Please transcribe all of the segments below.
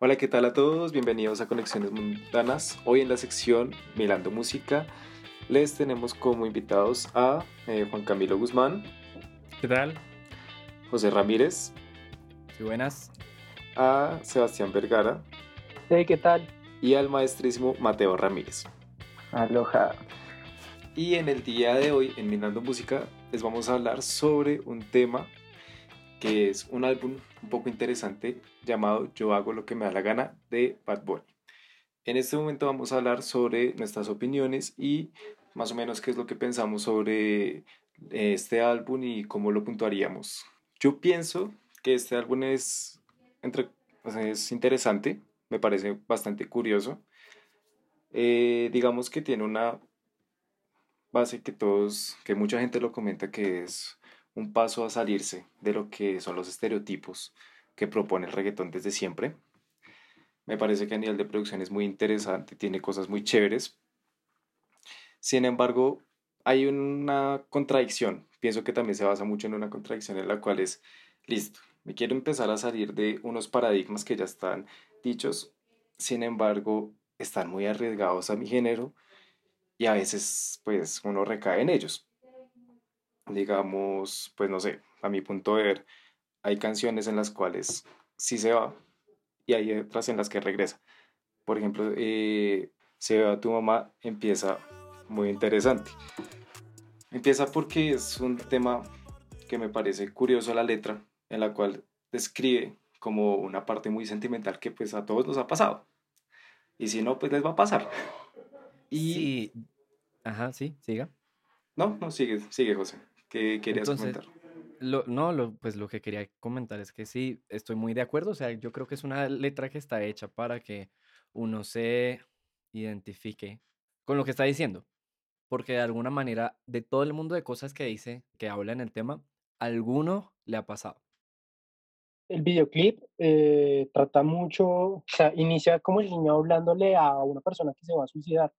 Hola, ¿qué tal a todos? Bienvenidos a Conexiones Mundanas. Hoy en la sección Milando Música les tenemos como invitados a eh, Juan Camilo Guzmán, ¿Qué tal? José Ramírez, Sí, buenas. A Sebastián Vergara Hey, ¿qué tal? y al maestrísimo Mateo Ramírez. Aloha. Y en el día de hoy, en Milando Música, les vamos a hablar sobre un tema que es un álbum un poco interesante llamado Yo hago lo que me da la gana de Bad Bunny. En este momento vamos a hablar sobre nuestras opiniones y más o menos qué es lo que pensamos sobre eh, este álbum y cómo lo puntuaríamos. Yo pienso que este álbum es, entre, sea, es interesante, me parece bastante curioso. Eh, digamos que tiene una base que todos, que mucha gente lo comenta que es un paso a salirse de lo que son los estereotipos que propone el reggaetón desde siempre. Me parece que a nivel de producción es muy interesante, tiene cosas muy chéveres. Sin embargo, hay una contradicción. Pienso que también se basa mucho en una contradicción en la cual es, listo, me quiero empezar a salir de unos paradigmas que ya están dichos, sin embargo, están muy arriesgados a mi género y a veces pues uno recae en ellos. Digamos, pues no sé, a mi punto de ver, hay canciones en las cuales sí se va y hay otras en las que regresa. Por ejemplo, eh, Se va tu mamá empieza muy interesante. Empieza porque es un tema que me parece curioso la letra, en la cual describe como una parte muy sentimental que pues a todos nos ha pasado. Y si no, pues les va a pasar. Y Sí. Ajá, sí, siga. no, no, sigue, sigue José. ¿Qué querías Entonces, comentar? Lo, no, lo, pues lo que quería comentar es que sí, estoy muy de acuerdo. O sea, yo creo que es una letra que está hecha para que uno se identifique con lo que está diciendo. Porque de alguna manera, de todo el mundo de cosas que dice, que habla en el tema, alguno le ha pasado. El videoclip eh, trata mucho, o sea, inicia como el niño hablándole a una persona que se va a suicidar.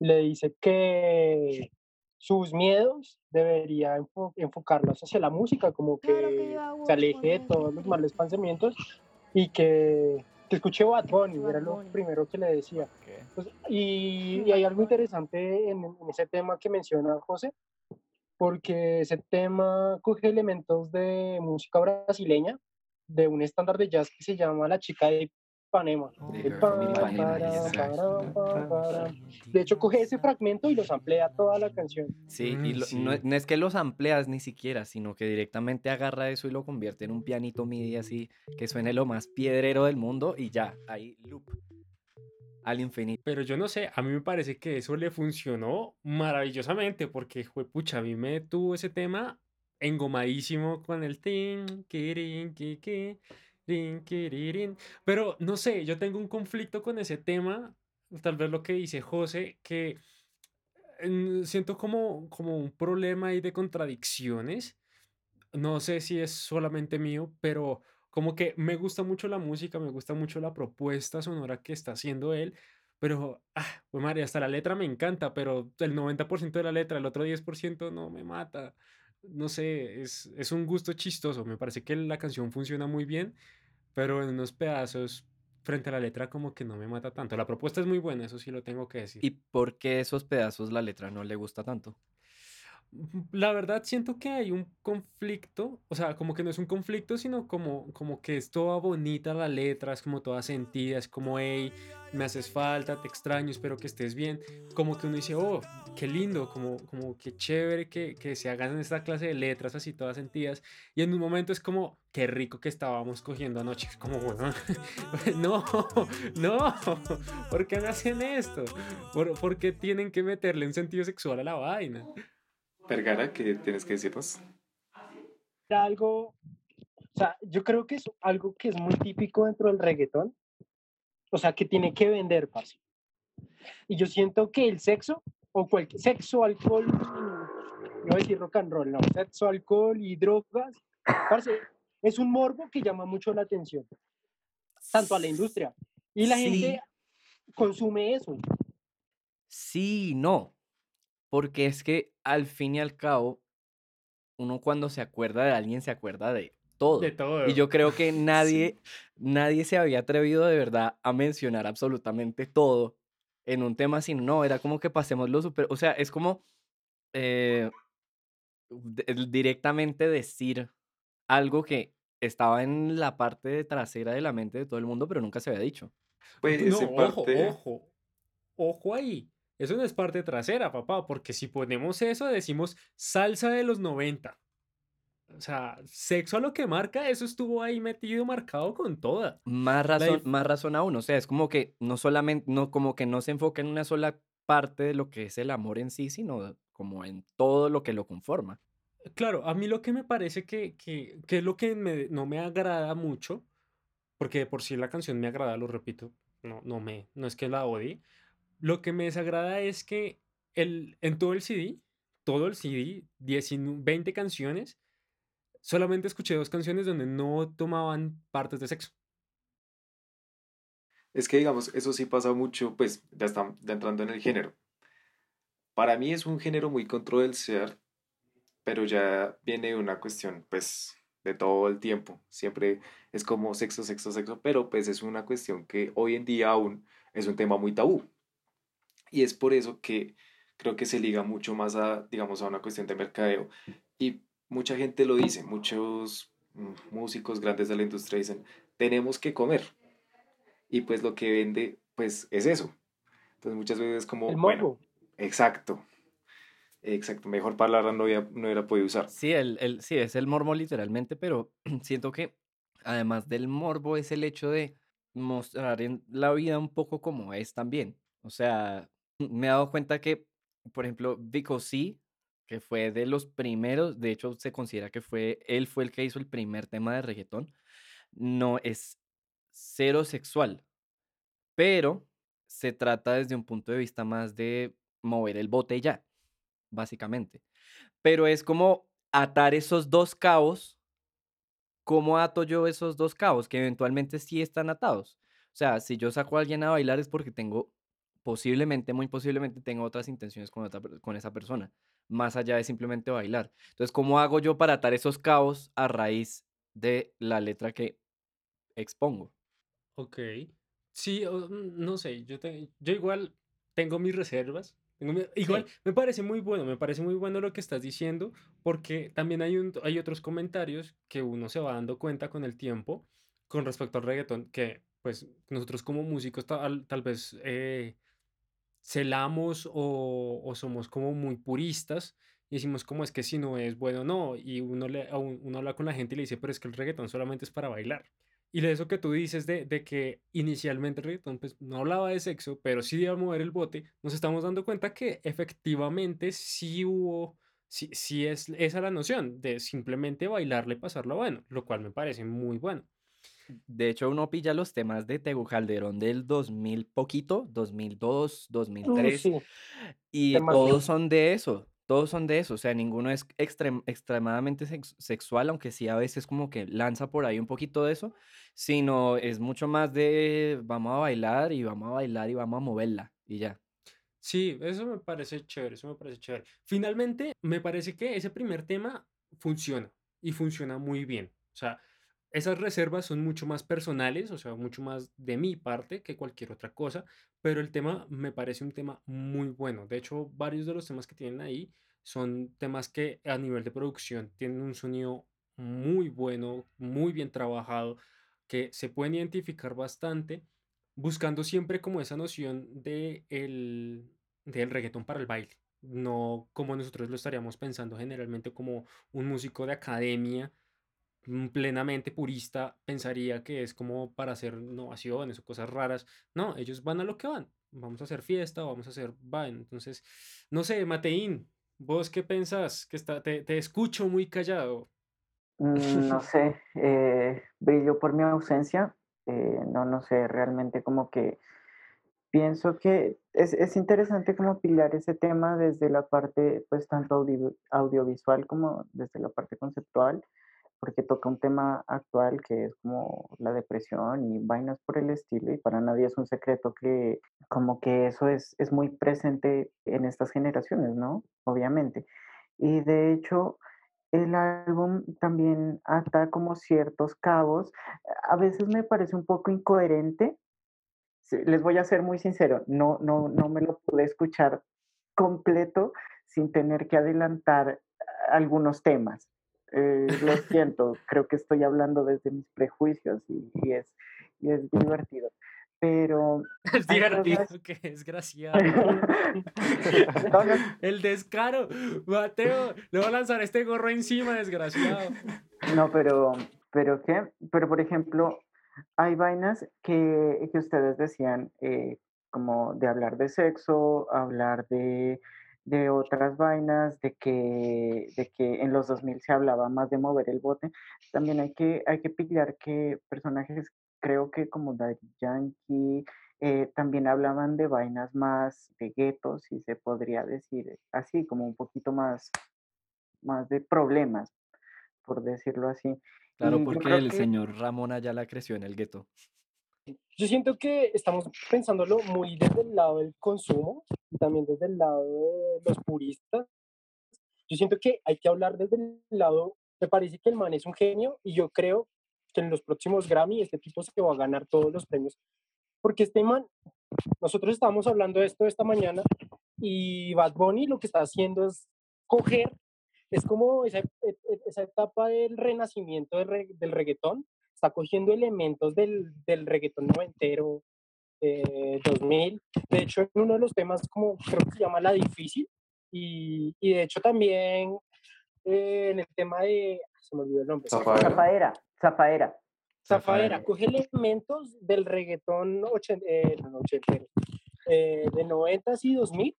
Le dice que sus miedos debería enfo- enfocarlos hacia la música, como Claro que que yo hago se aleje de todos los malos pensamientos y que, que escuche Bad Bunny, Bad era lo Bunny. primero que le decía. Pues, y, y hay algo interesante en, en ese tema que menciona José, porque ese tema coge elementos de música brasileña, de un estándar de jazz que se llama La chica de Ipanema. De para. De hecho, coge ese fragmento y los amplía toda la canción. Sí, y Mm, lo- sí. No, es- no es que los amplias ni siquiera, sino que directamente agarra eso y lo convierte en un pianito MIDI así que suene lo más piedrero del mundo y ya, ahí loop al infinito. Pero yo no sé, a mí me parece que eso le funcionó maravillosamente porque, pucha, a mí me tuvo ese tema engomadísimo con el tin, kirin, ki, ki, rin, kiririn. Pero no sé, yo tengo un conflicto con ese tema, tal vez lo que dice José, que siento como, como un problema ahí de contradicciones. No sé si es solamente mío, pero como que me gusta mucho la música, me gusta mucho la propuesta sonora que está haciendo él, pero, ah, pues María, hasta la letra me encanta, pero el 90% de la letra, el otro 10% no me mata. No sé, es, es un gusto chistoso. Me parece que la canción funciona muy bien, pero en unos pedazos frente a la letra como que no me mata tanto. La propuesta es muy buena, eso sí lo tengo que decir. ¿Y por qué esos pedazos la letra no le gusta tanto? La verdad siento que hay un conflicto, o sea, como que no es un conflicto, sino como, como que es toda bonita la letra, es como toda sentida, es como, hey, me haces falta, te extraño, espero que estés bien. Como que uno dice, oh, qué lindo, como, como que chévere que, que se hagan esta clase de letras así todas sentidas. Y en un momento es como, qué rico que estábamos cogiendo anoche. Como, bueno, no, no, ¿por qué me hacen esto? ¿Por, por qué tienen que meterle un sentido sexual a la vaina? Vergara, ¿qué tienes que decirnos? Era algo, o sea, yo creo que es algo que es muy típico dentro del reggaetón, o sea, que tiene que vender, parce. Y yo siento que el sexo, o cualquier sexo, alcohol, no voy a decir rock and roll, no, sexo, alcohol y drogas, parce, es un morbo que llama mucho la atención. tanto a la industria. Y la Sí. gente consume eso. Sí, no. Porque es que al fin y al cabo, uno cuando se acuerda de alguien se acuerda de todo. De todo. Y yo creo que nadie, nadie se había atrevido de verdad a mencionar absolutamente todo en un tema así. No, era como que pasemos lo super. O sea, es como eh, directamente decir algo que estaba en la parte trasera de la mente de todo el mundo, pero nunca se había dicho. Pues No, ojo, parte- ojo. Ojo ahí. Eso no es parte trasera, papá, porque si ponemos eso, decimos salsa de los 90. O sea, sexo a lo que marca, eso estuvo ahí metido, marcado con toda. Más razón, más razón aún, o sea, es como que no solamente, no, como que no se enfoca en una sola parte de lo que es el amor en sí, sino como en todo lo que lo conforma. Claro, a mí lo que me parece que, que, que es lo que me- no me agrada mucho, porque de por sí la canción me agrada, lo repito, no, no, me, no es que la odie, lo que me desagrada es que el, en todo el CD, todo el CD, 19 20 canciones, solamente escuché dos canciones donde no tomaban partes de sexo. Es que, digamos, eso sí pasa mucho, pues ya entrando en el género. Para mí es un género muy controversial, pero ya viene una cuestión, pues, de todo el tiempo. Siempre es como sexo, sexo, sexo, pero pues es una cuestión que hoy en día aún es un tema muy tabú. Y es por eso que creo que se liga mucho más a, digamos, a una cuestión de mercadeo. Y mucha gente lo dice, muchos mm, músicos grandes de la industria dicen, tenemos que comer. Y pues lo que vende, pues es eso. Entonces muchas veces es como, El bueno, morbo. exacto. Exacto, mejor palabra no hubiera, no hubiera podido usar. Sí, el, el, sí, es el morbo literalmente, pero siento que además del morbo es el hecho de mostrar en la vida un poco como es también. O sea, me he dado cuenta que, por ejemplo, Vico C, que fue de los primeros, de hecho se considera que fue, él fue el que hizo el primer tema de reggaetón, no es cero sexual, pero se trata desde un punto de vista más de mover el bote ya, básicamente. Pero es como atar esos dos cabos. ¿Cómo ato yo esos dos cabos? Que eventualmente sí están atados. O sea, si yo saco a alguien a bailar es porque tengo, posiblemente, muy posiblemente, tengo otras intenciones con, otra con esa persona, más allá de simplemente bailar. Entonces, ¿cómo hago yo para atar esos cabos a raíz de la letra que expongo? Ok. Sí, mm, no sé, yo, te- yo igual tengo mis reservas. tengo mi- igual me parece muy bueno, me parece muy bueno lo que estás diciendo, porque también hay, un, hay otros comentarios que uno se va dando cuenta con el tiempo con respecto al reggaetón, que pues nosotros como músicos tal, tal vez eh, celamos o, o somos como muy puristas y decimos como es que si no es bueno, no, y uno, le, a un- uno habla con la gente y le dice, pero es que el reggaetón solamente es para bailar. Y de eso que tú dices de, de que inicialmente el reggaetón pues, no hablaba de sexo, pero sí de mover el bote, nos estamos dando cuenta que efectivamente sí hubo, sí, sí es esa la noción de simplemente bailarle y pasarlo bueno, lo cual me parece muy bueno. De hecho, uno pilla los temas de Tego Calderón del 2000 poquito, 2002, Uy, 2003, sí. y demasiado. todos son de eso, todos son de eso, o sea, ninguno es extrem- extremadamente sex- sexual, aunque sí a veces como que lanza por ahí un poquito de eso, sino es mucho más de vamos a bailar y vamos a bailar y vamos a moverla y ya. Sí, eso me parece chévere, eso me parece chévere. Finalmente, me parece que ese primer tema funciona y funciona muy bien. O sea, esas reservas son mucho más personales, o sea, mucho más de mi parte que cualquier otra cosa, pero el tema me parece un tema muy bueno. De hecho, varios de los temas que tienen ahí son temas que a nivel de producción tienen un sonido muy bueno, muy bien trabajado, que se pueden identificar bastante, buscando siempre como esa noción de el, del reggaetón para el baile. No como nosotros lo estaríamos pensando generalmente como un músico de academia plenamente purista pensaría que es como para hacer innovaciones o cosas raras. No, ellos van a lo que van. Vamos a hacer fiesta, vamos a hacer vaina. Entonces, no sé, Mateín, ¿vos qué pensás? Que está, te, te escucho muy callado. Mm, No sé, eh, brillo por mi ausencia. eh, no, no sé, realmente como que pienso que es, es interesante como pilar ese tema desde la parte, pues tanto audio- audiovisual como desde la parte conceptual, porque toca un tema actual que es como la depresión y vainas por el estilo y para nadie es un secreto que como que eso es, es muy presente en estas generaciones, ¿no? Obviamente. Y de hecho, el álbum también ata como ciertos cabos. A veces me parece un poco incoherente. Les voy a ser muy sincero, no, no, no me lo pude escuchar completo sin tener que adelantar algunos temas. Eh, lo siento, creo que estoy hablando desde mis prejuicios y, y es, y es divertido. Pero Es divertido, cosas... que desgraciado. No, no, El descaro. Mateo, le voy a lanzar este gorro encima, desgraciado. No, pero, pero qué, pero por ejemplo, hay vainas que, que ustedes decían, eh, como de hablar de sexo, hablar de, de otras vainas, de que, de que en los 2000 se hablaba más de mover el bote. También hay que, hay que pillar que personajes, creo que como Daddy Yankee, eh, también hablaban de vainas más de guetos, si se podría decir así, como un poquito más, más de problemas, por decirlo así. Claro, Y porque el que señor Ramón Ayala creció en el gueto. Yo siento que estamos pensándolo muy desde el lado del consumo también desde el lado de los puristas. Yo siento que hay que hablar desde el lado, me parece que el man es un genio y yo creo que en los próximos Grammy este tipo se va a ganar todos los premios. Porque este man, nosotros estábamos hablando de esto esta mañana y Bad Bunny lo que está haciendo es coger, es como esa, e- e- esa etapa del renacimiento del, re- del reggaetón, está cogiendo elementos del, del reggaetón noventero, eh, 2000. De hecho, en uno de los temas, como creo que se llama La Difícil, y, y de hecho también eh, en el tema de, se me olvidó el nombre, Zafaera. Zafaera, Zafaera. Coge elementos del reggaetón ochen- eh, no, ochentero, eh, de 90s y 2000,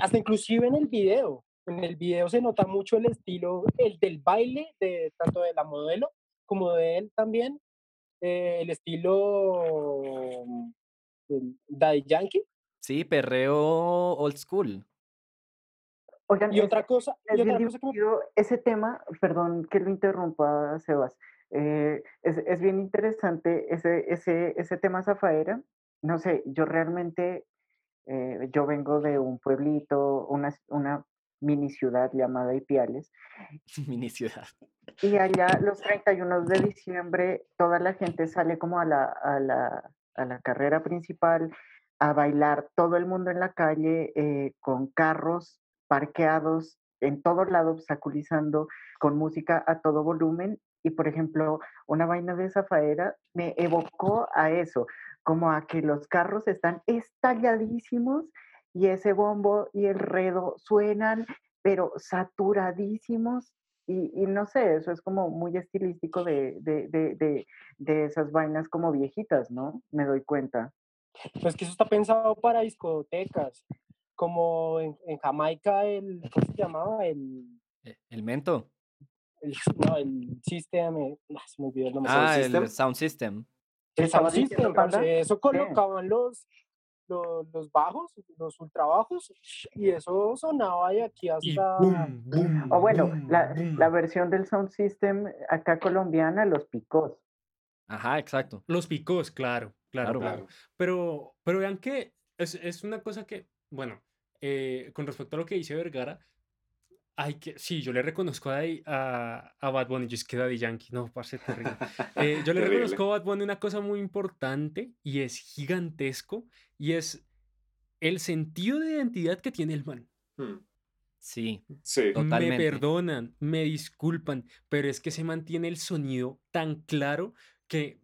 hasta inclusive en el video. En el video se nota mucho el estilo, el del baile, de, tanto de la modelo como de él también, eh, el estilo mm, Daddy Yankee. Sí, perreo old school. Oigan, Y es, otra cosa, es y bien otra cosa que me- divertido ese tema, perdón que lo interrumpa, Sebas, eh, es, es bien interesante ese, ese, ese tema Zafaera. No sé, yo realmente, eh, yo vengo de un pueblito, una, una mini ciudad llamada Ipiales, Mini ciudad. y allá los 31 de diciembre toda la gente sale como a la, a la, a la carrera principal a bailar, todo el mundo en la calle eh, con carros parqueados en todos lados, obstaculizando con música a todo volumen. Y por ejemplo, una vaina de Zafaera me evocó a eso, como a que los carros están estalladísimos y ese bombo y el redo suenan, pero saturadísimos. Y, y no sé, eso es como muy estilístico de, de, de, de, de esas vainas como viejitas, ¿no? Me doy cuenta. pues que eso está pensado para discotecas, como en, en Jamaica el, ¿cómo se llamaba? El, Eh, El mento. el, no, el System, eh, ah, se me olvidó el nombre. Ah, System? el sound system. El ¿Estaba Sound diciendo System, eso colocaban los, los, los bajos, los ultrabajos, y eso sonaba de aquí hasta... boom, boom, O bueno, boom, la, boom. la versión del sound system acá colombiana, los picos. Ajá, exacto. Los picos, claro, claro, Claro. claro. Claro. Pero, pero vean que es, es una cosa que, bueno, eh, con respecto a lo que dice Vergara, hay que, sí, yo le reconozco a, a, a Bad Bunny, yo es que Daddy Yankee, no, parce, terrible. Eh, yo le Terrible. reconozco a Bad Bunny una cosa muy importante y es gigantesco y es el sentido de identidad que tiene el man. Hmm, Sí, Sí. Totalmente. Me perdonan, me disculpan, pero es que se mantiene el sonido tan claro que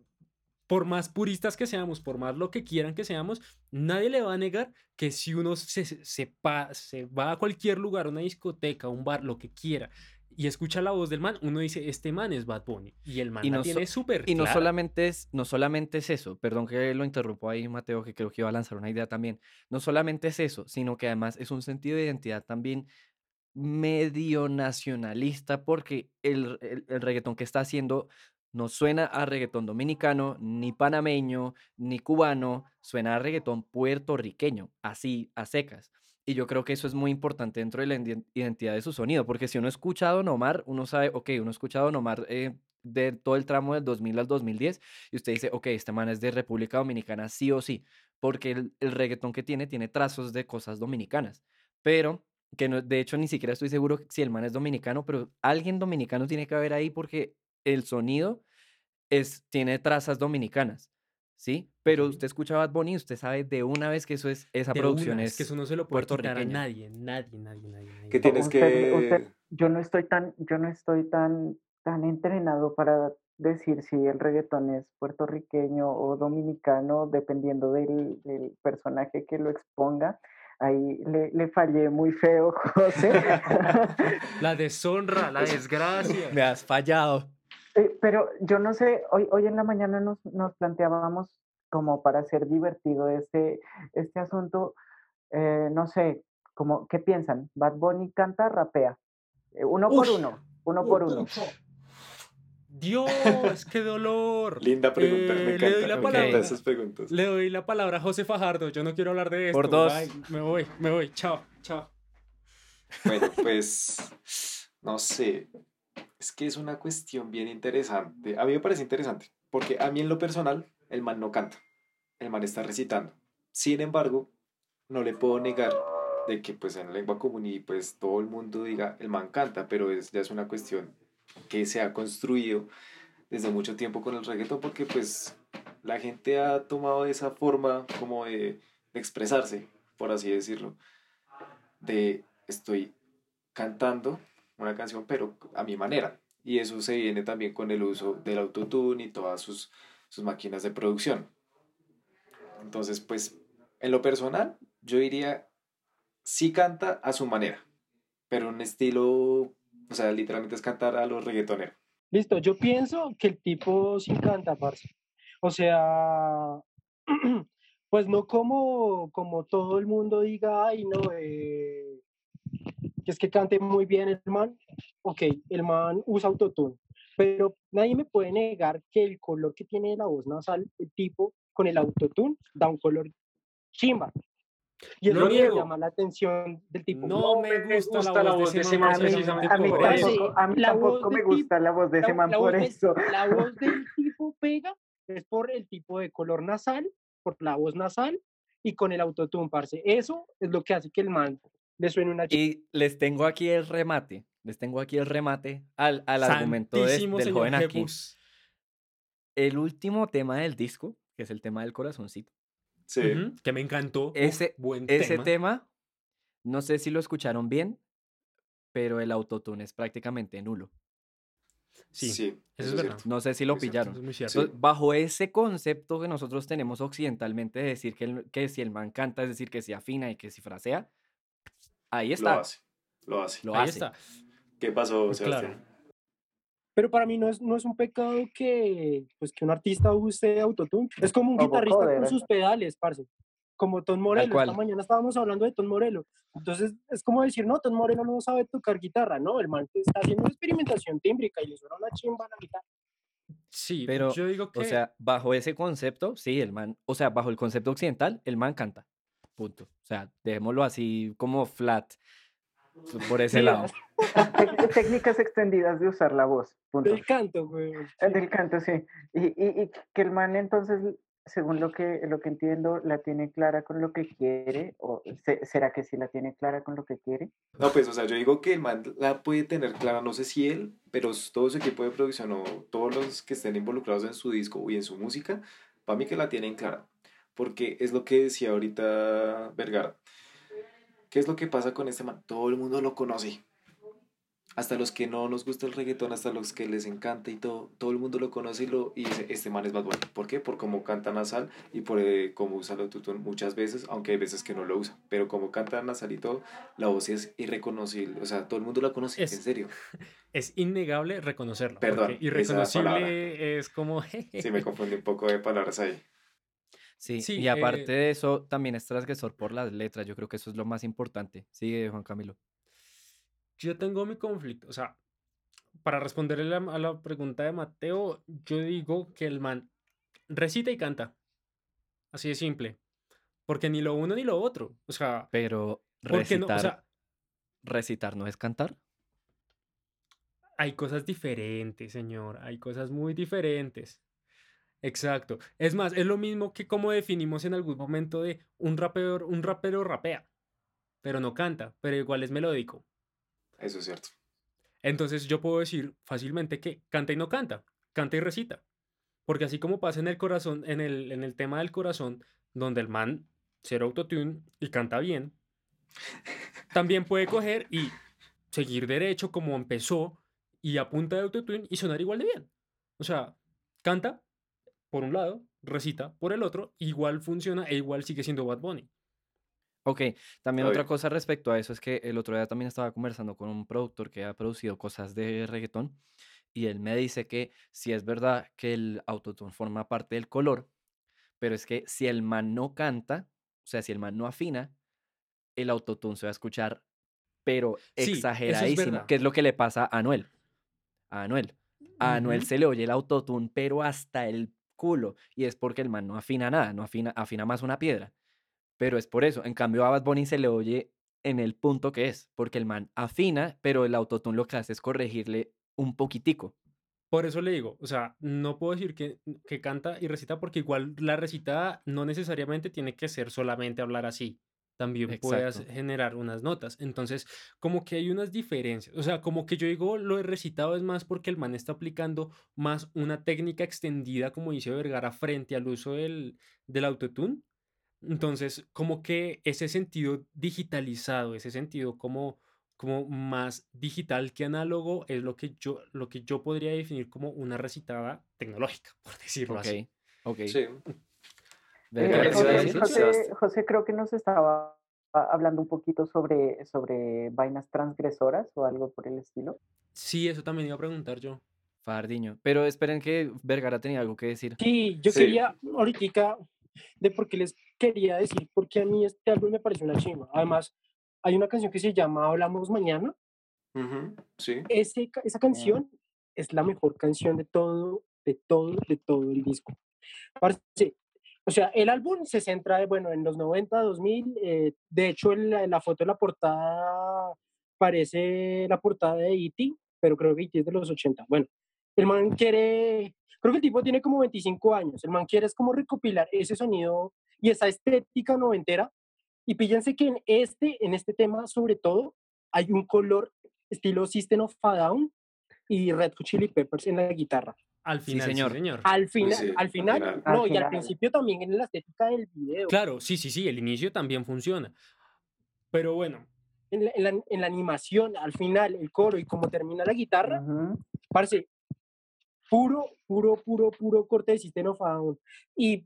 por más puristas que seamos, por más lo que quieran que seamos, nadie le va a negar que si uno se, se, se pa- se va a cualquier lugar, una discoteca, un bar, lo que quiera, y escucha la voz del man, uno dice, este man es Bad Bunny. Y el man Y la no so- tiene súper Y no solamente, es, no solamente es eso, perdón que lo interrumpo ahí, Mateo, que creo que iba a lanzar una idea también. No solamente es eso, sino que además es un sentido de identidad también medio nacionalista, porque el, el, el reggaetón que está haciendo no suena a reggaetón dominicano, ni panameño, ni cubano, suena a reggaetón puertorriqueño, así a secas. Y yo creo que eso es muy importante dentro de la iden- identidad de su sonido, porque si uno escucha a Don uno sabe, ok, uno escucha a Don eh, de todo el tramo del 2000 al 2010 y usted dice, ok, este man es de República Dominicana sí o sí, porque el, el reggaetón que tiene tiene trazos de cosas dominicanas, pero que no, de hecho ni siquiera estoy seguro si el man es dominicano, pero alguien dominicano tiene que haber ahí porque el sonido es, tiene trazas dominicanas. ¿Sí? Pero usted escucha Bad Bunny y usted sabe de una vez que eso es, esa De producción una, es, que eso no se lo puede quitar a nadie, nadie, nadie, nadie, nadie. Tienes Usted- que... usted- yo no estoy tan, yo no estoy tan, tan entrenado para decir si el reggaetón es puertorriqueño o dominicano, dependiendo del, del personaje que lo exponga. Ahí le, le fallé muy feo, José. La deshonra, la desgracia. Me has fallado. Eh, pero yo no sé, hoy, hoy en la mañana nos, nos planteábamos como para hacer divertido este, este asunto, eh, no sé, como, ¿qué piensan? ¿Bad Bunny canta, rapea? Eh, uno por uno, uno por uno. Dios, qué dolor. Linda pregunta, me encanta, le doy la me palabra. encantan esas preguntas. Le doy la palabra a José Fajardo. Yo no quiero hablar de esto. Por dos. Bye, Me voy, me voy. Chao, chao. Bueno, pues no sé. Es que es una cuestión bien interesante. A mí me parece interesante, porque a mí en lo personal, el man no canta. El man está recitando. Sin embargo, no le puedo negar de que pues en lengua común y pues todo el mundo diga el man canta, pero es, ya es una cuestión que se ha construido desde mucho tiempo con el reggaetón porque pues la gente ha tomado esa forma como de, de expresarse, por así decirlo, de estoy cantando una canción pero a mi manera y eso se viene también con el uso del autotune y todas sus, sus máquinas de producción. Entonces pues en lo personal yo diría sí canta a su manera, pero un estilo, o sea, literalmente es cantar a los reggaetoneros. Listo, yo pienso que el tipo sí canta, parce. O sea, pues no como, como todo el mundo diga, ay, no, eh, que es que cante muy bien el man. Ok, el man usa autotune, pero nadie me puede negar que el color que tiene la voz nasal, el tipo con el autotune, da un color chimba. Y es Lo lo que niego. llama la atención del tipo. No me gusta, la voz de ese man A mí, precisamente a mí por eso. tampoco, a mí la tampoco me gusta la voz de ese man por de- eso. La voz del tipo pega es por el tipo de color nasal, por la voz nasal y con el autotune, parce. Eso es lo que hace que el man le suene una ch- Y les tengo aquí el remate, les tengo aquí el remate al, al argumento de- del joven aquí. El último tema del disco, que es el tema del corazoncito. Sí. Ujú, Que me encantó. Uf, Ese- buen Ese tema. tema, no sé si lo escucharon bien, pero el autotune es prácticamente nulo. Sí, Sí, eso es es verdad. cierto. No sé si lo pillaron. Eso es muy cierto. Sí. Entonces, bajo ese concepto que nosotros tenemos occidentalmente de decir que, el- que si el man canta, es decir, que si afina y que si frasea, ahí Lo está. hace, lo hace. Lo Ahí hace. está. ¿Qué pasó, Pues claro. Sebastián? Pero para mí no es, no es un pecado que, pues, que un artista use autotune. Es como un guitarrista con sus pedales, parce. Como Tom Morello. Esta mañana estábamos hablando de Tom Morello. Entonces es como decir, no, Tom Morello no sabe tocar guitarra. No, el man está haciendo una experimentación tímbrica y le suena una chimba a la guitarra. Sí, Pero, yo digo que O sea, bajo ese concepto, sí, el man, o sea, bajo el concepto occidental, el man canta. Punto. O sea, dejémoslo así como flat por ese Sí, lado. Técnicas extendidas de usar la voz. Punto. Del canto, güey. Eh, Del canto, sí. Y, y, y que el man entonces, según lo que, lo que entiendo, la tiene clara con lo que quiere, o se- será que sí la tiene clara con lo que quiere. No, pues, o sea, yo digo que el man la puede tener clara, no sé si él, pero todo su equipo de producción o todos los que estén involucrados en su disco y en su música, para mí que la tienen clara. Porque es lo que decía ahorita Vergara. ¿Qué es lo que pasa con este man? Todo el mundo lo conoce. Hasta los que no nos gusta el reggaetón, hasta los que les encanta y todo, todo el mundo lo conoce y, lo, y dice, este man es Bad Bunny. ¿Por qué? Por cómo canta nasal y por eh, cómo usa el autotune muchas veces, aunque hay veces que no lo usa. Pero como canta nasal y todo, la voz es irreconocible. O sea, todo el mundo la conoce, Es- en serio. es innegable reconocerlo. Perdón, irreconocible es como... Sí, me confundí un poco de palabras ahí. Sí, Sí, y aparte eh, de eso, también es transgresor por las letras. Yo creo que eso es lo más importante. Sigue, Juan Camilo. Yo tengo mi conflicto. O sea, para responderle a la, pregunta de Mateo, yo digo que el man recita y canta. Así de simple. Porque ni lo uno ni lo otro. O sea, Pero porque no, o recitar, sea, recitar no es cantar. hay cosas diferentes, señor. Hay cosas muy diferentes. Exacto. Es más, es lo mismo que como definimos en algún momento de un rapero, un rapero rapea, pero no canta, pero igual es melódico. Eso es cierto. Entonces yo puedo decir fácilmente que canta y no canta, canta y recita. Porque así como pasa en el corazón, en el, en el tema del corazón, donde el man cero autotune y canta bien, también puede coger y seguir derecho como empezó y a punta de autotune y sonar igual de bien. O sea, canta por un lado, recita por el otro, igual funciona e igual sigue siendo Bad Bunny. Ok, también otra cosa respecto a eso es que el otro día también estaba conversando con un productor que ha producido cosas de reggaetón y él me dice que si es verdad que el autotune forma parte del color, pero es que si el man no canta, o sea, si el man no afina, el autotune se va a escuchar, pero Sí, es exageradísimo, verdad. que es lo que le pasa a Anuel. A Anuel. A Anuel se le oye el autotune, pero hasta el culo, y es porque el man no afina nada, no afina, afina más una piedra. Pero es por eso. En cambio, a Bad Bunny se le oye en el punto que es, porque el man afina, pero el autotune lo que hace es corregirle un poquitico. Por eso le digo, o sea, no puedo decir que, que canta y recita porque igual la recitada no necesariamente tiene que ser solamente hablar así. También Exacto. generar unas notas. Entonces, como que hay unas diferencias. O sea, como que yo digo lo he recitado es más porque el man está aplicando más una técnica extendida, como dice Vergara, frente al uso del, del autotune. Entonces, como que ese sentido digitalizado, ese sentido como, como más digital que análogo, es lo que yo, lo que yo podría definir como una recitada tecnológica, por decirlo Ok, así. ok. Sí. Eh, ¿qué iba a José? José. José creo que nos estaba hablando un poquito sobre, sobre vainas transgresoras o algo por el estilo. Sí, eso también iba a preguntar yo. Fardiño. Pero esperen que Vergara tenía algo que decir. Sí, yo Sí. quería ahorita de por qué les quería decir, porque a mí este álbum me parece una chimba. Además, hay una canción que se llama Hablamos Mañana. Ujú, Sí. Ese, esa canción es la mejor canción de todo, de todo, de todo el disco. Parce, o sea, el álbum se centra, bueno, en los 90, 2000. eh, de hecho, en la, foto de la portada parece la portada de E.T., pero creo que E.T. es de los 80. Bueno, el man quiere, creo que el tipo tiene como 25 años. El man quiere es como recopilar ese sonido y esa estética noventera. Y fíjense que en este, en este tema, sobre todo, hay un color estilo System of a Down y Red Hot Chili Peppers en la guitarra. Al Sí, final, sí, señor. señor. Al final, sí, al al final, final. Al no, y al final. principio también en la estética del video, Claro, sí, sí, sí, el inicio también funciona. Pero bueno, en la, en la- en la animación, al final, el coro y cómo termina la guitarra, Ujú. parce, puro, puro, puro, puro corte de System of a Down. Y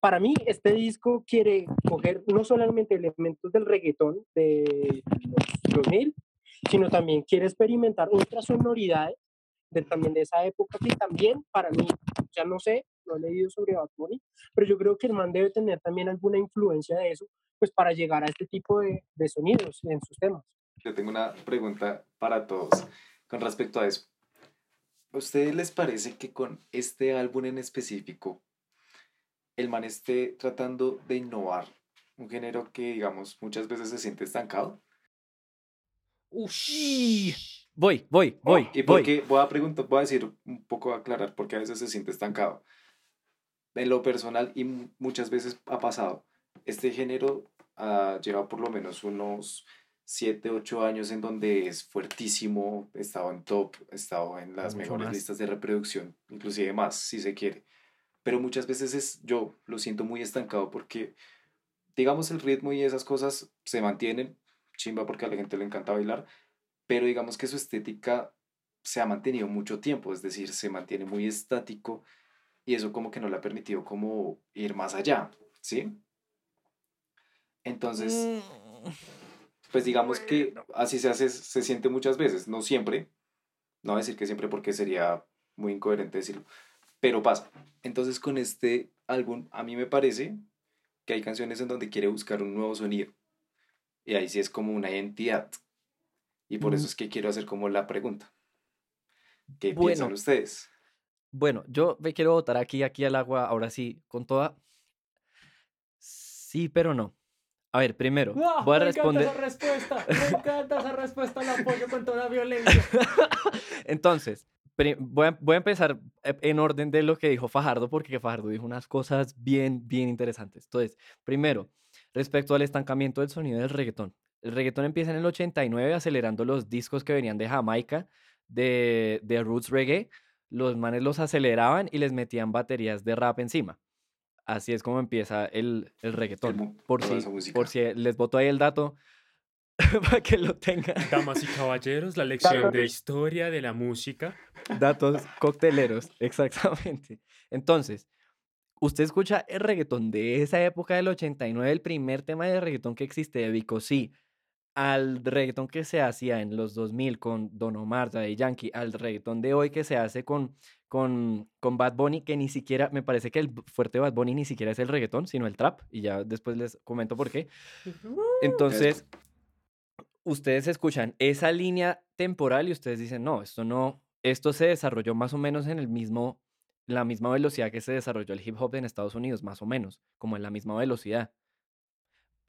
para mí, este disco quiere coger no solamente elementos del reggaetón de los 2000, sino también quiere experimentar otras sonoridades de, también de esa época que también para mí, ya no sé, no he leído sobre Bad Bunny, pero yo creo que el man debe tener también alguna influencia de eso, pues para llegar a este tipo de, de sonidos en sus temas. Yo tengo una pregunta para todos con respecto a eso. ¿A ustedes les parece que con este álbum en específico, el man esté tratando de innovar un género que, digamos, muchas veces se siente estancado? Ush. Voy, voy, voy, ¿Y voy. por qué? Voy a preguntar, voy a decir un poco a aclarar por qué a veces se siente estancado. En lo personal, y mu- muchas veces ha pasado, este género ha llevado por lo menos unos 7, 8 años en donde es fuertísimo, ha estado en top, ha estado en las Mucho mejores más. listas de reproducción, inclusive más, si se quiere. Pero muchas veces es, yo lo siento muy estancado porque, digamos, el ritmo y esas cosas se mantienen, chimba porque a la gente le encanta bailar, pero digamos que su estética se ha mantenido mucho tiempo, es decir, se mantiene muy estático y eso como que no le ha permitido como ir más allá, ¿sí? Entonces, Mm, pues digamos que así se hace, se siente muchas veces, no siempre, no voy a decir que siempre porque sería muy incoherente decirlo, pero pasa. Entonces con este álbum a mí me parece que hay canciones en donde quiere buscar un nuevo sonido y ahí sí es como una identidad y por eso es que quiero hacer como la pregunta. ¿Qué Bueno. piensan ustedes? Bueno, yo me quiero botar aquí, aquí al agua, ahora sí, con toda. Sí, pero no. A ver, primero, ¡Ah! voy a me responder. encanta esa respuesta. Me encanta esa respuesta. La apoyo con toda violencia. Entonces, voy a, voy a empezar eh, en orden de lo que dijo Fajardo, porque Fajardo dijo unas cosas bien, bien interesantes. Entonces, primero, respecto al estancamiento del sonido del reggaetón. El reggaetón empieza en el 89 acelerando los discos que venían de Jamaica, de, de Roots Reggae. Los manes los aceleraban y les metían baterías de rap encima. Así es como empieza el, el reggaetón. Por si, por les boto ahí el dato para que lo tengan. Damas y caballeros, la lección Datos. de historia de la música. Datos cocteleros, exactamente. Entonces, usted escucha el reggaetón de esa época del 89, el primer tema de reggaetón que existe de Vico sí, al reggaetón que se hacía en los 2000 con Don Omar, Daddy Yankee, al reggaetón de hoy que se hace con, con, con Bad Bunny, que ni siquiera, me parece que el fuerte de Bad Bunny ni siquiera es el reggaetón, sino el trap, y ya después les comento por qué. Entonces, ustedes escuchan esa línea temporal y ustedes dicen, no, esto no, esto se desarrolló más o menos en el mismo, la misma velocidad que se desarrolló el hip hop en Estados Unidos, más o menos, como en la misma velocidad.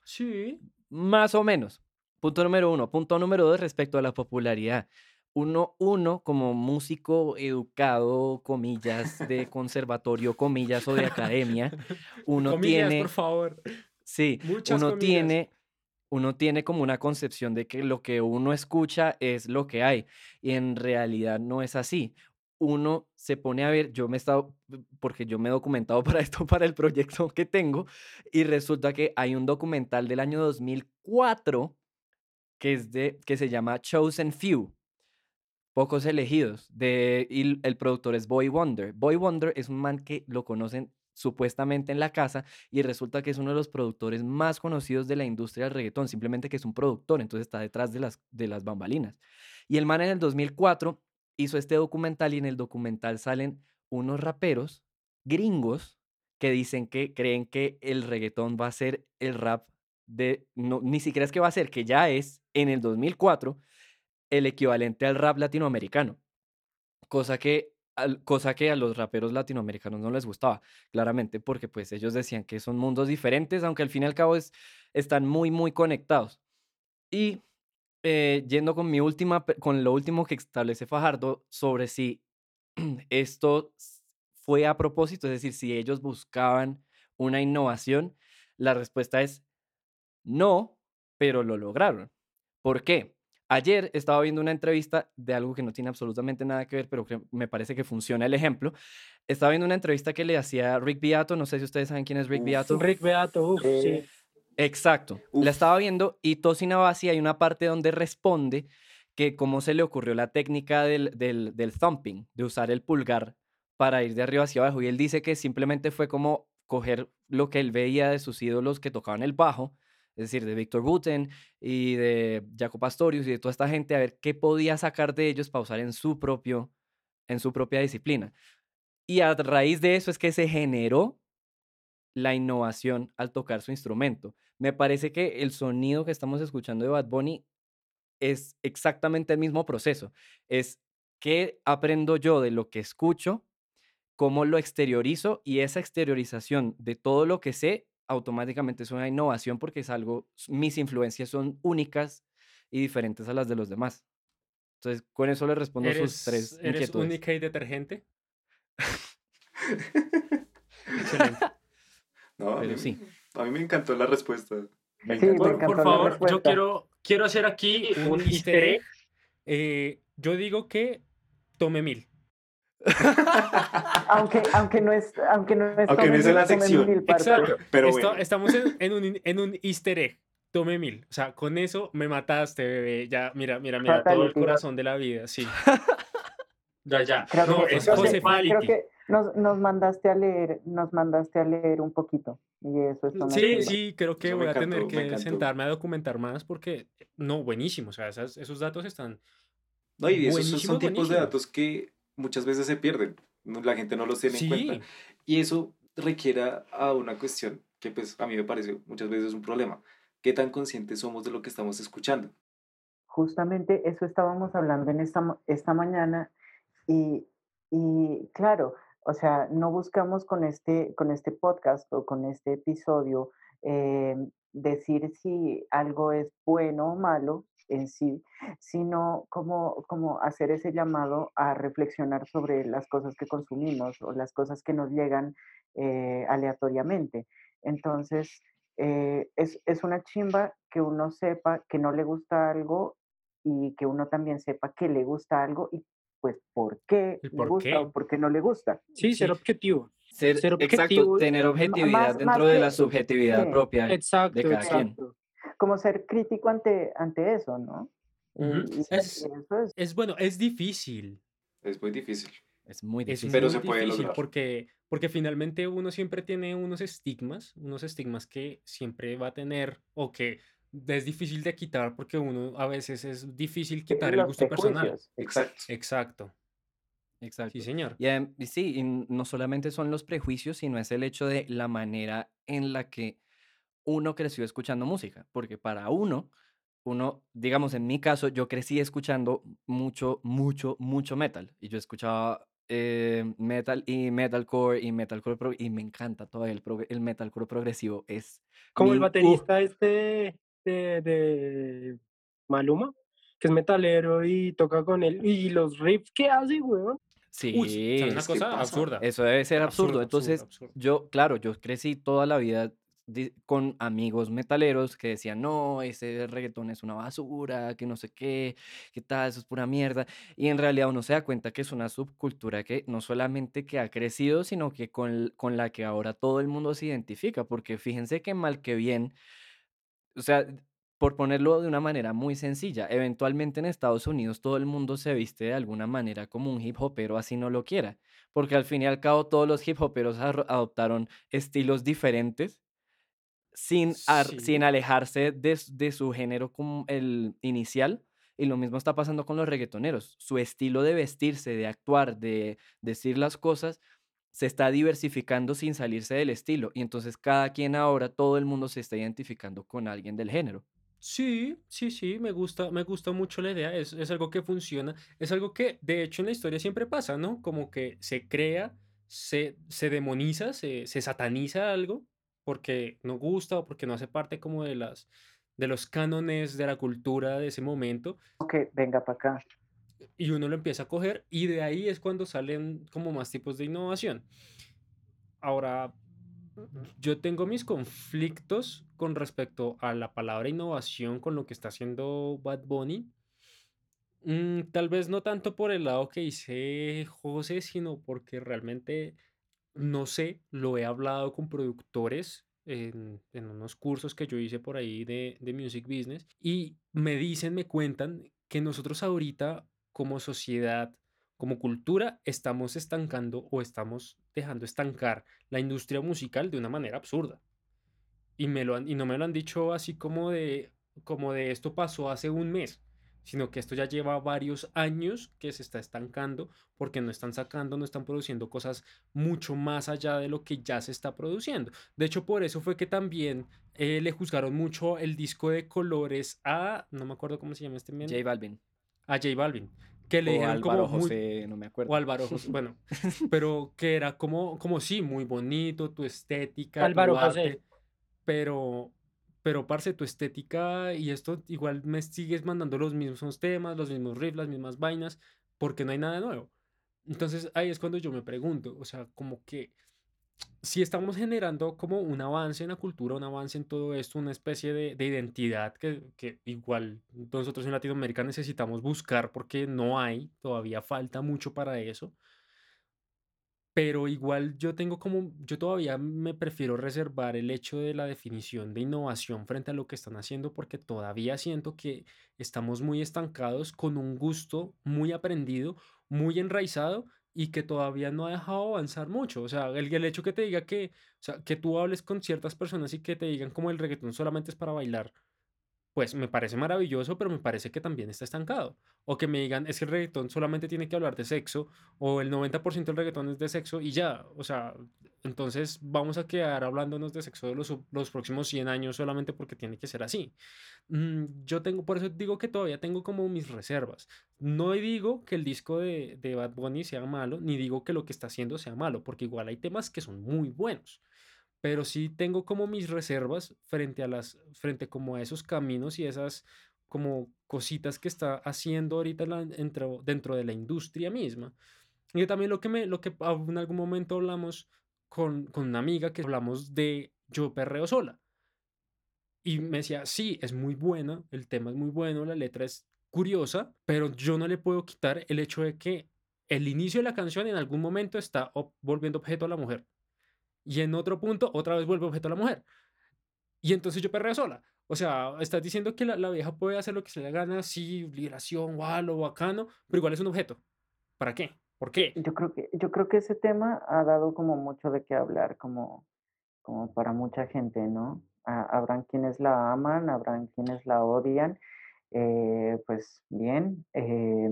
Sí. Más o menos. Punto número uno. Punto número dos respecto a la popularidad. Uno, uno como músico educado, comillas, de conservatorio, comillas, o de academia, uno Comillas, tiene... por favor. Sí, Muchas uno comillas. tiene, uno tiene como una concepción de que lo que uno escucha es lo que hay y en realidad no es así. Uno se pone a ver, yo me he estado, porque yo me he documentado para esto, para el proyecto que tengo, y resulta que hay un documental del año 2004 que, es de, que se llama Chosen Few, pocos elegidos, de, y el productor es Boy Wonder. Boy Wonder es un man que lo conocen supuestamente en la casa y resulta que es uno de los productores más conocidos de la industria del reggaetón, simplemente que es un productor, entonces está detrás de las, de las bambalinas. Y el man en el 2004 hizo este documental y en el documental salen unos raperos gringos que dicen que creen que el reggaetón va a ser el rap ni siquiera es que va a ser, que ya es en el 2004 el equivalente al rap latinoamericano, cosa que, cosa que a los raperos latinoamericanos no les gustaba, claramente, porque pues ellos decían que son mundos diferentes, aunque al fin y al cabo es, están muy, muy conectados. Y eh, yendo con mi última, con lo último que establece Fajardo sobre si esto fue a propósito, es decir, si ellos buscaban una innovación, la respuesta es no, pero lo lograron. ¿Por qué? Ayer estaba viendo una entrevista de algo que no tiene absolutamente nada que ver, pero que me parece que funciona el ejemplo. Estaba viendo una entrevista que le hacía Rick Beato, no sé si ustedes saben quién es Rick Uf. Beato. Rick Beato, uf, sí. Exacto. Uf. La estaba viendo y Tosi Navasi hay una parte donde responde que cómo se le ocurrió la técnica del, del, del thumping, de usar el pulgar para ir de arriba hacia abajo. Y él dice que simplemente fue como coger lo que él veía de sus ídolos que tocaban el bajo, es decir, de Víctor Guten y de Jaco Pastorius y de toda esta gente, a ver qué podía sacar de ellos para usar en su, propio, en su propia disciplina. Y a raíz de eso es que se generó la innovación al tocar su instrumento. Me parece que el sonido que estamos escuchando de Bad Bunny es exactamente el mismo proceso. Es qué aprendo yo de lo que escucho, cómo lo exteriorizo y esa exteriorización de todo lo que sé automáticamente es una innovación porque es algo, mis influencias son únicas y diferentes a las de los demás. Entonces, con eso le respondo sus ¿Eres, tres eres inquietudes. única y detergente? Excelente. No, a Pero mí, sí. a mí me encantó la respuesta. Me Sí, encantó. me Por, por favor, yo respuesta. quiero, quiero hacer aquí un easter egg. Eh, yo digo que tome mil. Aunque, aunque no es, aunque no es, Aunque no es en la sección. Exacto. Pero Esto- bueno. Estamos en, en un, en un easter egg. Tome mil. O sea, con eso me mataste, bebé. Ya, mira, mira, mira, todo el corazón de la vida, sí. Ya, ya. Creo No, que- es creo que- José Creo que nos, nos mandaste a leer, nos mandaste a leer un poquito. Y eso Sí, sí, creo que Eso voy a tener encantó, que sentarme a documentar más porque, no, buenísimo. O sea, esas- esos datos están. No, y esos son- Buenísimo, tipos de datos que muchas veces se pierden. La gente no los tiene en cuenta. Y eso requiere a una cuestión que pues a mí me parece muchas veces un problema. ¿Qué tan conscientes somos de lo que estamos escuchando? Justamente eso estábamos hablando en esta, esta mañana y, y claro, o sea, no buscamos con este, con este podcast o con este episodio eh, decir si algo es bueno o malo en sí, sino como, como hacer ese llamado a reflexionar sobre las cosas que consumimos o las cosas que nos llegan eh, aleatoriamente. Entonces, eh, es, es una chimba que uno sepa que no le gusta algo y que uno también sepa que le gusta algo y pues por qué ¿El le por gusta qué? o por qué no le gusta. Sí, ser Sí. objetivo. Ser, Ser exacto, objetivo, tener objetividad más- dentro más de que- la subjetividad sí. propia Exacto, de cada quien. Como ser crítico ante, ante eso, ¿no? Es- eso es Es bueno, es difícil. Es muy difícil. Es muy Es difícil. Pero muy se puede difícil lograr. porque, porque finalmente uno siempre tiene unos estigmas, unos estigmas que siempre va a tener o que es difícil de quitar porque uno a veces es difícil quitar el gusto personal. Exacto. Exacto. Exacto. Sí, señor. Y, sí, y no solamente son los prejuicios, sino es el hecho de la manera en la que uno creció escuchando música. Porque para uno, uno, digamos, en mi caso, yo crecí escuchando mucho, mucho, mucho metal. Y yo escuchaba eh, metal y metalcore y metalcore pro- y me encanta todo el, el metalcore progresivo. Es Como el mi- uh, baterista este de, de Maluma, que es metalero y toca con él. Y los riffs que hace, weón. sí, Uy, ¿sabes una es que cosa absurda. Eso debe ser absurdo. Absurdo, absurdo, Entonces, absurdo. yo, claro, yo crecí toda la vida con amigos metaleros que decían, no, ese reggaetón es una basura, que no sé qué, qué tal, eso es pura mierda. Y en realidad uno se da cuenta que es una subcultura que no solamente que ha crecido, sino que con, con la que ahora todo el mundo se identifica, porque fíjense que mal que bien, o sea, por ponerlo de una manera muy sencilla, eventualmente en Estados Unidos todo el mundo se viste de alguna manera como un hip hopero, así no lo quiera, porque al fin y al cabo todos los hip hoperos adoptaron estilos diferentes sin, ar- Sí. sin alejarse de, de su género como el inicial. Y lo mismo está pasando con los reggaetoneros. Su estilo de vestirse, de actuar, de decir las cosas, se está diversificando sin salirse del estilo. Y entonces cada quien ahora, todo el mundo se está identificando con alguien del género. Sí, sí, sí, me gusta, me gusta mucho la idea, es, es algo que funciona, es algo que de hecho en la historia siempre pasa, ¿no? Como que se crea, se, se demoniza, se, se sataniza algo porque no gusta o porque no hace parte como de las, de los cánones de la cultura de ese momento Que venga para acá. y uno lo empieza a coger y de ahí es cuando salen como más tipos de innovación. Ahora, yo tengo mis conflictos con respecto a la palabra innovación con lo que está haciendo Bad Bunny. Mm, tal vez no tanto por el lado que dice José, sino porque realmente no sé, lo he hablado con productores en, en unos cursos que yo hice por ahí de, de Music Business y me dicen, me cuentan que nosotros ahorita como sociedad, como cultura, estamos estancando o estamos dejando estancar la industria musical de una manera absurda. Y, me lo han- y no me lo han dicho así como de, como de esto pasó hace un mes, sino que esto ya lleva varios años que se está estancando porque no están sacando, no están produciendo cosas mucho más allá de lo que ya se está produciendo. De hecho, por eso fue que también eh, le juzgaron mucho el disco de colores a, no me acuerdo cómo se llama este men, J Balvin. a J Balvin, que le O dijeron Álvaro como muy- José, no me acuerdo. o Álvaro José, bueno, pero que era como, como sí, muy bonito, tu estética, tu Álvaro José. arte, pero, pero parce, tu estética y esto igual me sigues mandando los mismos temas, los mismos riffs, las mismas vainas, porque no hay nada nuevo. Entonces ahí es cuando yo me pregunto, o sea, como que si estamos generando como un avance en la cultura, un avance en todo esto, una especie de, de identidad que, que igual nosotros en Latinoamérica necesitamos buscar porque no hay, todavía falta mucho para eso. Pero igual yo tengo como, yo todavía me prefiero reservar el hecho de la definición de innovación frente a lo que están haciendo porque todavía siento que estamos muy estancados con un gusto muy aprendido, muy enraizado y que todavía no ha dejado avanzar mucho. O sea, el, el hecho que te diga que, o sea, que tú hables con ciertas personas y que te digan como el reggaetón solamente es para bailar, pues me parece maravilloso, pero me parece que también está estancado. O que me digan, es que el reggaetón solamente tiene que hablar de sexo, o el 90% del reggaetón es de sexo y ya. O sea, entonces vamos a quedar hablándonos de sexo de los, los próximos 100 años solamente porque tiene que ser así. Mm, yo tengo, por eso digo que todavía tengo como mis reservas. No digo que el disco de, de Bad Bunny sea malo, ni digo que lo que está haciendo sea malo, porque igual hay temas que son muy buenos. Pero sí tengo como mis reservas frente a las, frente como a esos caminos y esas como cositas que está haciendo ahorita dentro, dentro de la industria misma. Y también lo que me, lo que en algún momento hablamos con, con una amiga que hablamos de Yo perreo sola. Y me decía, sí, es muy buena, el tema es muy bueno, la letra es curiosa, pero yo no le puedo quitar el hecho de que el inicio de la canción en algún momento está volviendo objeto a la mujer. Y en otro punto otra vez vuelve objeto a la mujer. Y entonces yo perreo sola. O sea, estás diciendo que la, la vieja puede hacer lo que se le gana, sí, liberación, guau, lo bacano, pero igual es un objeto. ¿Para qué? ¿Por qué? Yo creo que, yo creo que ese tema ha dado como mucho de qué hablar, como, como para mucha gente, ¿no? Ha- habrán quienes la aman, habrán quienes la odian. eh, pues bien, eh,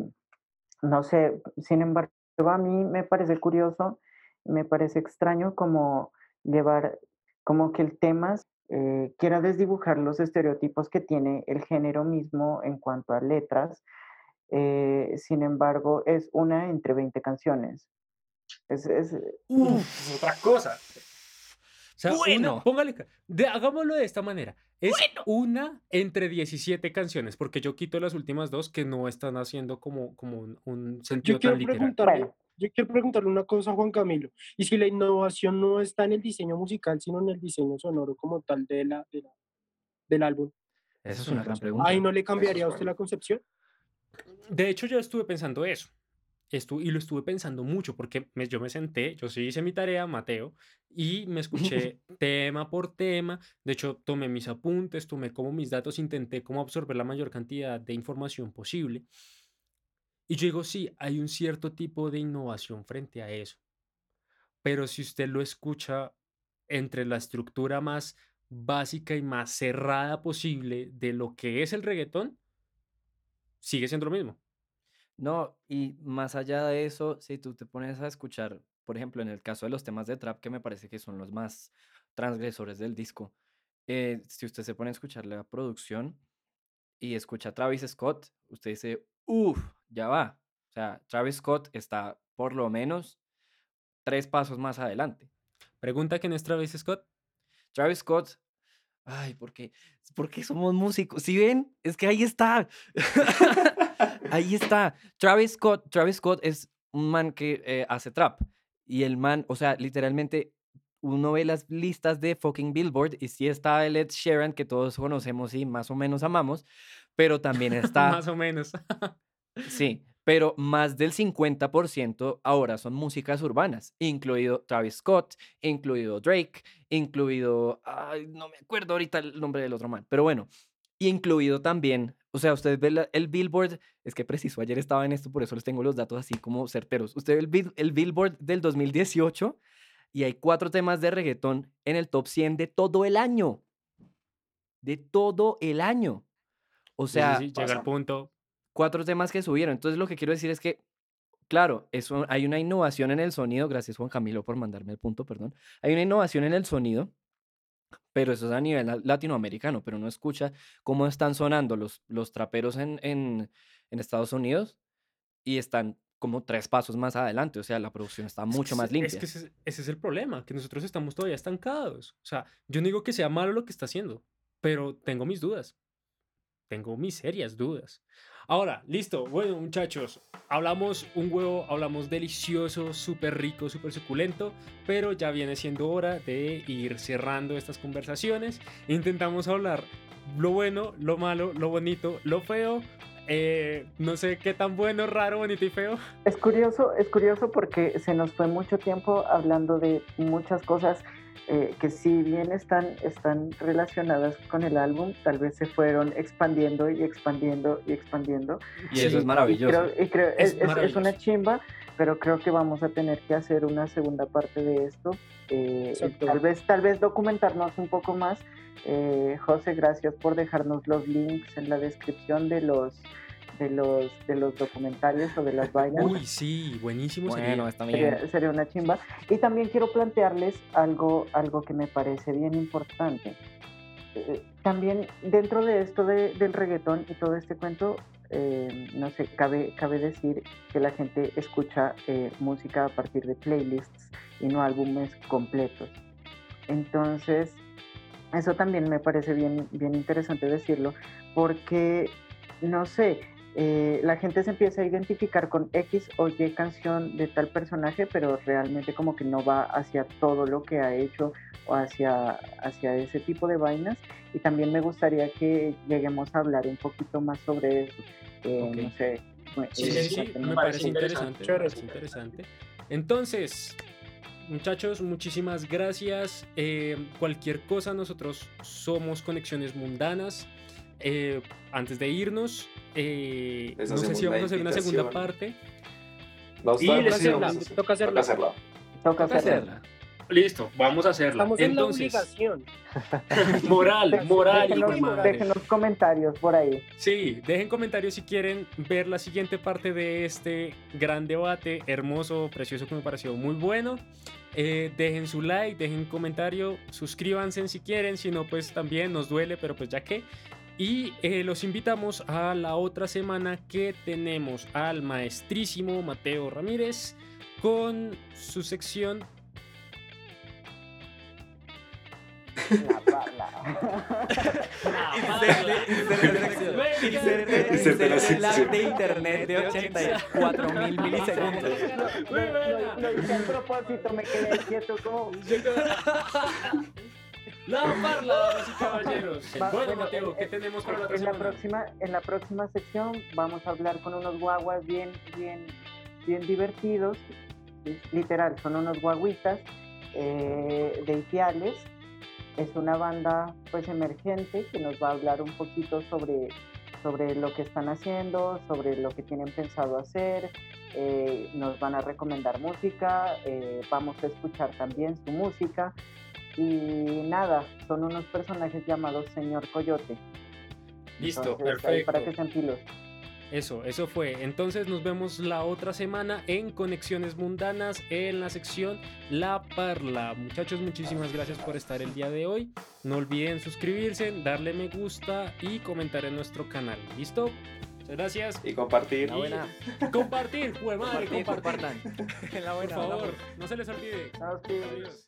no sé, sin embargo, a mí me parece curioso, me parece extraño como llevar, como que el tema eh, quiera desdibujar los estereotipos que tiene el género mismo en cuanto a letras. eh, sin embargo, es una entre 20 canciones. Es, es- Uf, otra cosa. O sea, una- Bueno. póngale, de- hagámoslo de esta manera. Es una entre 17 canciones, porque yo quito las últimas dos que no están haciendo como, como un, un sentido Yo quiero tan literal. preguntarle, yo quiero preguntarle una cosa a Juan Camilo. Y si la innovación no está en el diseño musical, sino en el diseño sonoro como tal de la, de la- del álbum, Esa es una gran pregunta. ¿ahí no le cambiaría a usted la concepción? De hecho, yo estuve pensando eso. Estu- y lo estuve pensando mucho porque me- yo me senté, yo sí hice mi tarea, Mateo, y me escuché tema por tema. De hecho, tomé mis apuntes, tomé como mis datos, intenté como absorber la mayor cantidad de información posible. Y yo digo, sí, hay un cierto tipo de innovación frente a eso. Pero si usted lo escucha entre la estructura más básica y más cerrada posible de lo que es el reggaetón, sigue siendo lo mismo. No, y más allá de eso, si tú te pones a escuchar, por ejemplo, en el caso de los temas de trap, que me parece que son los más transgresores del disco, eh, si usted se pone a escuchar la producción y escucha a Travis Scott, usted dice, uff, ya va. O sea, Travis Scott está por lo menos tres pasos más adelante. Pregunta quién es Travis Scott. Travis Scott, ay, ¿por qué? Porque somos músicos. ¿Sí ven? Es que ahí está. ahí está. Travis Scott, Travis Scott es un man que eh, hace trap. Y el man, o sea, literalmente uno ve las listas de fucking Billboard y sí está el Ed Sheeran que todos conocemos y más o menos amamos, pero también está Más o menos. Sí, pero más del 50% ahora son músicas urbanas, incluido Travis Scott, incluido Drake, incluido, ay, no me acuerdo ahorita el nombre del otro man, pero bueno, incluido también, o sea, usted ve la- el Billboard, es que preciso, ayer estaba en esto, por eso les tengo los datos así como certeros. Usted ve el, el Billboard del 2018 y hay cuatro temas de reggaetón en el top 100 de todo el año. De todo el año. O Sí, sí, sea, sí, llega al punto. cuatro temas que subieron. Entonces lo que quiero decir es que, claro, eso, hay una innovación en el sonido, gracias Juan Camilo por mandarme el punto, perdón. Hay una innovación en el sonido, pero eso es a nivel la- latinoamericano, pero no escucha cómo están sonando los, los traperos en, en, en Estados Unidos y están como tres pasos más adelante, o sea, la producción está Es mucho más limpia. Es que ese, es- ese es el problema, que nosotros estamos todavía estancados. O sea, yo no digo que sea malo lo que está haciendo, pero tengo mis dudas. Tengo mis serias dudas. Ahora, listo. Bueno, muchachos, hablamos un huevo, hablamos delicioso, súper rico, súper suculento, pero ya viene siendo hora de ir cerrando estas conversaciones. Intentamos hablar lo bueno, lo malo, lo bonito, lo feo. eh, no sé qué tan bueno, raro, bonito y feo. Es curioso, es curioso porque se nos fue mucho tiempo hablando de muchas cosas eh, que si bien están, están relacionadas con el álbum, tal vez se fueron expandiendo y expandiendo y expandiendo. Y eso es Y maravilloso. creo, y creo- Es una chimba, pero creo que vamos a tener que hacer una segunda parte de esto. eh, tal, vez, tal vez documentarnos un poco más. Eh, José, gracias por dejarnos los links en la descripción de los, de los, de los documentales o de las vainas. Uy, sí, buenísimo Bueno, sería. está bien. Sería, sería una chimba. Y también quiero plantearles algo, algo que me parece bien importante. Eh, también dentro de esto de- del reggaetón y todo este cuento, eh, no sé, cabe, cabe decir que la gente escucha eh, música a partir de playlists y no álbumes completos. Entonces, eso también me parece bien, bien interesante decirlo, porque, no sé, eh, la gente se empieza a identificar con X o Y canción de tal personaje, pero realmente como que no va hacia todo lo que ha hecho o hacia, hacia ese tipo de vainas. Y también me gustaría que lleguemos a hablar un poquito más sobre eso. Eh. No sé. Sí, eh, sí, sí, me parece interesante, interesante. me chévere. parece interesante. Entonces, muchachos, muchísimas gracias. Eh, cualquier cosa, nosotros somos Conexiones Mundanas. Eh, antes de irnos, eh, no sé si vamos a hacer una segunda parte. No, Y les sí, hacerla, toca hacerla. hacerla. Toca hacerla. Listo, vamos a hacerlo. Estamos en Entonces, la obligación. moral, moral, Déjenos, déjenos comentarios por ahí. Sí, dejen comentarios si quieren ver la siguiente parte de este gran debate, hermoso, precioso, que me pareció muy bueno. Eh, dejen su like, dejen un comentario, suscríbanse si quieren, si no, pues también nos duele, pero pues ya que. Y eh, los invitamos a la otra semana que tenemos al maestrísimo Mateo Ramírez con su sección La de internet de 84 mil milisegundos. Lo hice a propósito, me quedé quieto como... La parla, damas y caballeros. Va- Bueno, bueno, Mateo, ¿qué eh, tenemos para la en la próxima en la próxima sección vamos a hablar con unos guaguas bien bien bien divertidos literal son unos guaguitas eh, de Ipiales es una banda pues emergente que nos va a hablar un poquito sobre sobre lo que están haciendo sobre lo que tienen pensado hacer eh, nos van a recomendar música eh, vamos a escuchar también su música y nada, son unos personajes llamados Señor Coyote. Listo, Entonces, perfecto. Para que sean pilos. Eso, eso fue. Entonces nos vemos la otra semana en Conexiones Mundanas en la sección La Parla. Muchachos, muchísimas gracias por estar el día de hoy. No olviden suscribirse, darle me gusta y comentar en nuestro canal. ¿Listo? Muchas gracias. Y compartir. La buena. Y compartir, jue madre, Compartir, compartir. compartan. La Por buena. favor, no se les olvide. Chao, sí. Adiós.